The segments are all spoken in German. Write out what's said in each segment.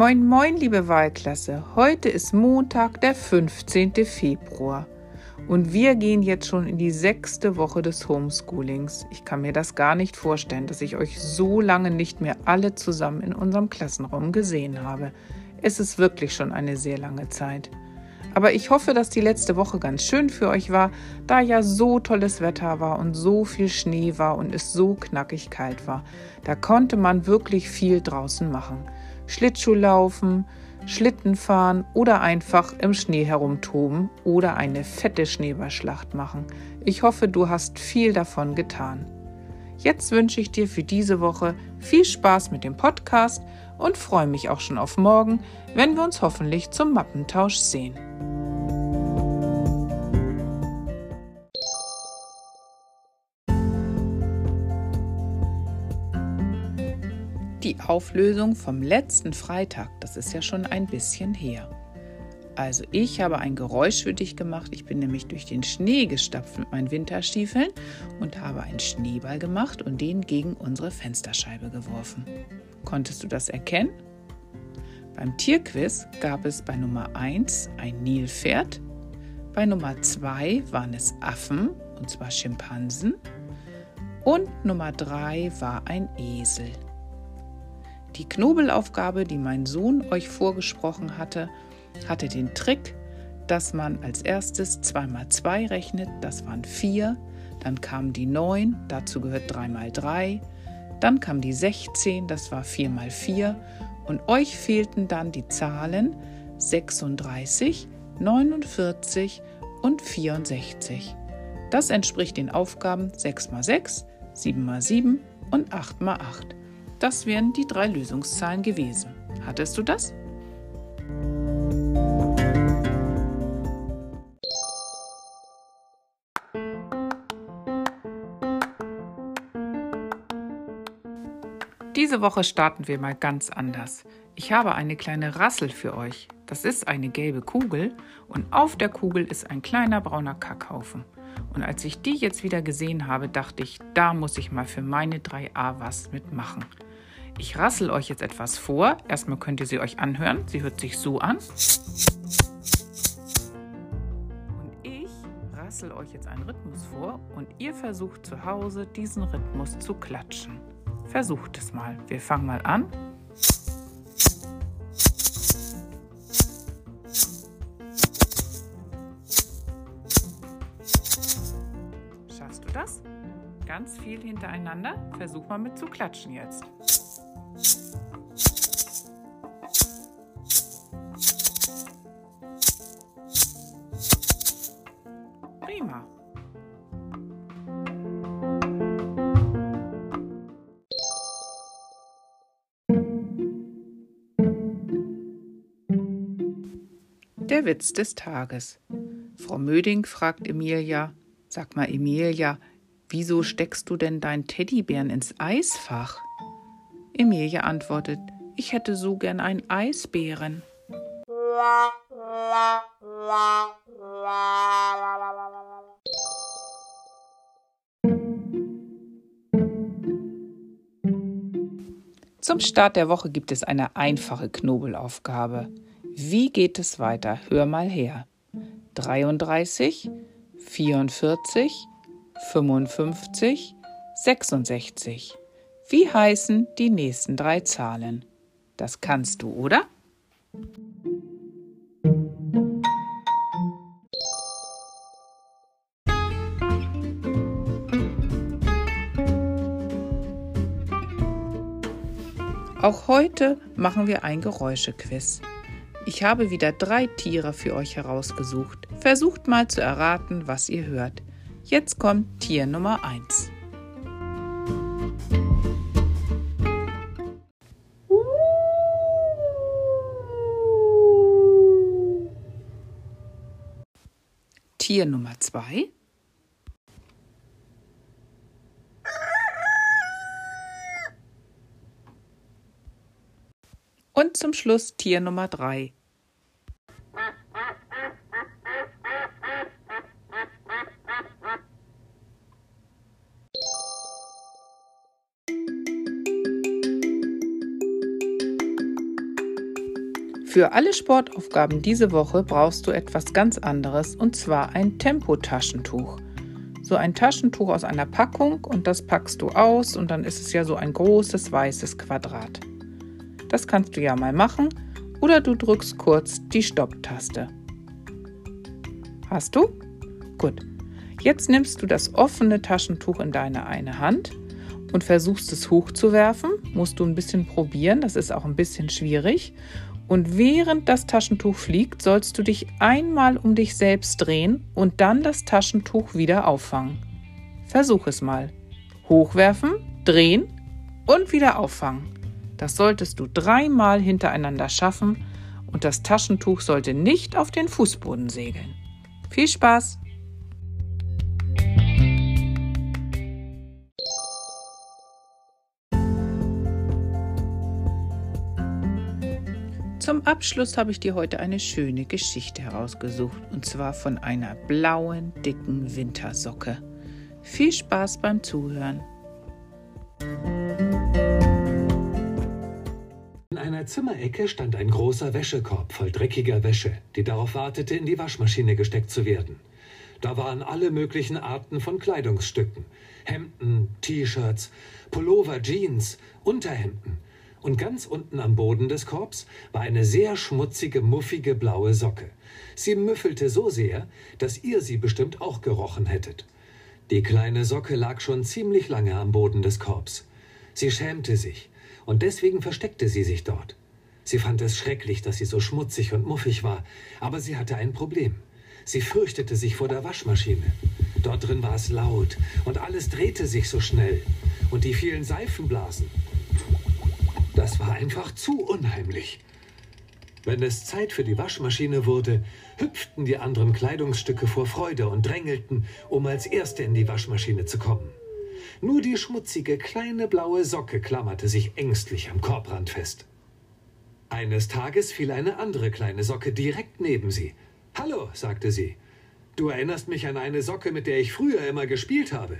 Moin, moin, liebe Wahlklasse. Heute ist Montag, der 15. Februar. Und wir gehen jetzt schon in die sechste Woche des Homeschoolings. Ich kann mir das gar nicht vorstellen, dass ich euch so lange nicht mehr alle zusammen in unserem Klassenraum gesehen habe. Es ist wirklich schon eine sehr lange Zeit. Aber ich hoffe, dass die letzte Woche ganz schön für euch war, da ja so tolles Wetter war und so viel Schnee war und es so knackig kalt war. Da konnte man wirklich viel draußen machen. Schlittschuh laufen, Schlitten fahren oder einfach im Schnee herumtoben oder eine fette Schneeballschlacht machen. Ich hoffe, du hast viel davon getan. Jetzt wünsche ich dir für diese Woche viel Spaß mit dem Podcast und freue mich auch schon auf morgen, wenn wir uns hoffentlich zum Mappentausch sehen. Die Auflösung vom letzten Freitag, das ist ja schon ein bisschen her. Also ich habe ein Geräusch für dich gemacht. Ich bin nämlich durch den Schnee gestapft mit meinen Winterstiefeln und habe einen Schneeball gemacht und den gegen unsere Fensterscheibe geworfen. Konntest du das erkennen? Beim Tierquiz gab es bei Nummer 1 ein Nilpferd, bei Nummer 2 waren es Affen, und zwar Schimpansen, und Nummer 3 war ein Esel. Die Knobelaufgabe, die mein Sohn euch vorgesprochen hatte, hatte den Trick, dass man als erstes 2 mal 2 rechnet, das waren 4, dann kam die 9, dazu gehört 3 mal 3, dann kam die 16, das war 4 mal 4 und euch fehlten dann die Zahlen 36, 49 und 64. Das entspricht den Aufgaben 6 mal 6, 7 mal 7 und 8 mal 8. Das wären die drei Lösungszahlen gewesen. Hattest du das? Diese Woche starten wir mal ganz anders. Ich habe eine kleine Rassel für euch. Das ist eine gelbe Kugel und auf der Kugel ist ein kleiner brauner Kackhaufen. Und als ich die jetzt wieder gesehen habe, dachte ich, da muss ich mal für meine 3a was mitmachen. Ich rassel euch jetzt etwas vor. Erstmal könnt ihr sie euch anhören. Sie hört sich so an. Und ich rassel euch jetzt einen Rhythmus vor und ihr versucht zu Hause diesen Rhythmus zu klatschen. Versucht es mal. Wir fangen mal an. Schaffst du das? Ganz viel hintereinander. Versuch mal mit zu klatschen jetzt. Der Witz des Tages. Frau Möding fragt Emilia, sag mal Emilia, wieso steckst du denn deinen Teddybären ins Eisfach? Emilia antwortet, ich hätte so gern einen Eisbären. Zum Start der Woche gibt es eine einfache Knobelaufgabe. Wie geht es weiter? Hör mal her. 33, 44, 55, 66. Wie heißen die nächsten drei Zahlen? Das kannst du, oder? Auch heute machen wir ein Geräuschequiz. Ich habe wieder drei Tiere für euch herausgesucht. Versucht mal zu erraten, was ihr hört. Jetzt kommt Tier Nummer 1. Tier Nummer 2. Und zum Schluss Tier Nummer 3. Für alle Sportaufgaben diese Woche brauchst du etwas ganz anderes und zwar ein Tempotaschentuch. So ein Taschentuch aus einer Packung und das packst du aus und dann ist es ja so ein großes weißes Quadrat. Das kannst du ja mal machen oder du drückst kurz die Stopptaste. Hast du? Gut. Jetzt nimmst du das offene Taschentuch in deine eine Hand und versuchst es hochzuwerfen. Musst du ein bisschen probieren, das ist auch ein bisschen schwierig. Und während das Taschentuch fliegt, sollst du dich einmal um dich selbst drehen und dann das Taschentuch wieder auffangen. Versuch es mal. Hochwerfen, drehen und wieder auffangen. Das solltest du dreimal hintereinander schaffen und das Taschentuch sollte nicht auf den Fußboden segeln. Viel Spaß! Zum Abschluss habe ich dir heute eine schöne Geschichte herausgesucht und zwar von einer blauen, dicken Wintersocke. Viel Spaß beim Zuhören. Einer Zimmerecke stand ein großer Wäschekorb voll dreckiger Wäsche, die darauf wartete, in die Waschmaschine gesteckt zu werden. Da waren alle möglichen Arten von Kleidungsstücken. Hemden, T-Shirts, Pullover, Jeans, Unterhemden und ganz unten am Boden des Korbs war eine sehr schmutzige, muffige blaue Socke. Sie müffelte so sehr, dass ihr sie bestimmt auch gerochen hättet. Die kleine Socke lag schon ziemlich lange am Boden des Korbs. Sie schämte sich, und deswegen versteckte sie sich dort. Sie fand es schrecklich, dass sie so schmutzig und muffig war, aber sie hatte ein Problem. Sie fürchtete sich vor der Waschmaschine. Dort drin war es laut, und alles drehte sich so schnell. Und die vielen Seifenblasen, das war einfach zu unheimlich. Wenn es Zeit für die Waschmaschine wurde, hüpften die anderen Kleidungsstücke vor Freude und drängelten, um als Erste in die Waschmaschine zu kommen. Nur die schmutzige kleine blaue Socke klammerte sich ängstlich am Korbrand fest. Eines Tages fiel eine andere kleine Socke direkt neben sie. Hallo, sagte sie. Du erinnerst mich an eine Socke, mit der ich früher immer gespielt habe.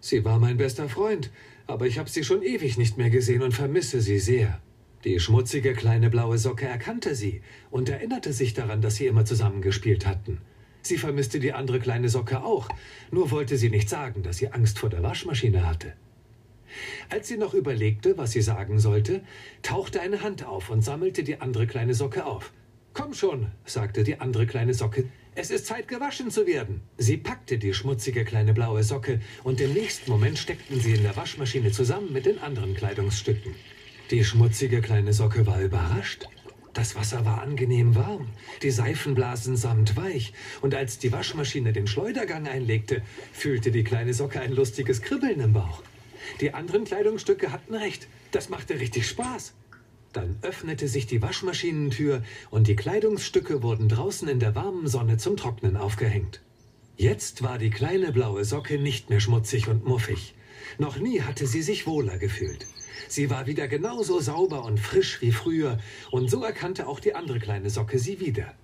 Sie war mein bester Freund, aber ich habe sie schon ewig nicht mehr gesehen und vermisse sie sehr. Die schmutzige kleine blaue Socke erkannte sie und erinnerte sich daran, dass sie immer zusammengespielt hatten. Sie vermisste die andere kleine Socke auch, nur wollte sie nicht sagen, dass sie Angst vor der Waschmaschine hatte. Als sie noch überlegte, was sie sagen sollte, tauchte eine Hand auf und sammelte die andere kleine Socke auf. Komm schon, sagte die andere kleine Socke, es ist Zeit, gewaschen zu werden. Sie packte die schmutzige kleine blaue Socke und im nächsten Moment steckten sie in der Waschmaschine zusammen mit den anderen Kleidungsstücken. Die schmutzige kleine Socke war überrascht. Das Wasser war angenehm warm, die Seifenblasen samtweich, und als die Waschmaschine den Schleudergang einlegte, fühlte die kleine Socke ein lustiges Kribbeln im Bauch. Die anderen Kleidungsstücke hatten recht, das machte richtig Spaß. Dann öffnete sich die Waschmaschinentür und die Kleidungsstücke wurden draußen in der warmen Sonne zum Trocknen aufgehängt. Jetzt war die kleine blaue Socke nicht mehr schmutzig und muffig. Noch nie hatte sie sich wohler gefühlt. Sie war wieder genauso sauber und frisch wie früher, und so erkannte auch die andere kleine Socke sie wieder.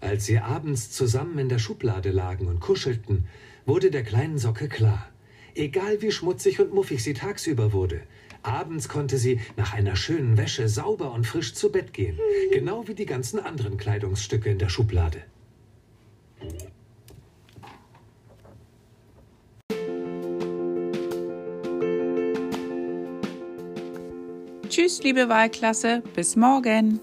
Als sie abends zusammen in der Schublade lagen und kuschelten, wurde der kleinen Socke klar. Egal wie schmutzig und muffig sie tagsüber wurde, Abends konnte sie nach einer schönen Wäsche sauber und frisch zu Bett gehen, genau wie die ganzen anderen Kleidungsstücke in der Schublade. Tschüss, liebe Wahlklasse, bis morgen.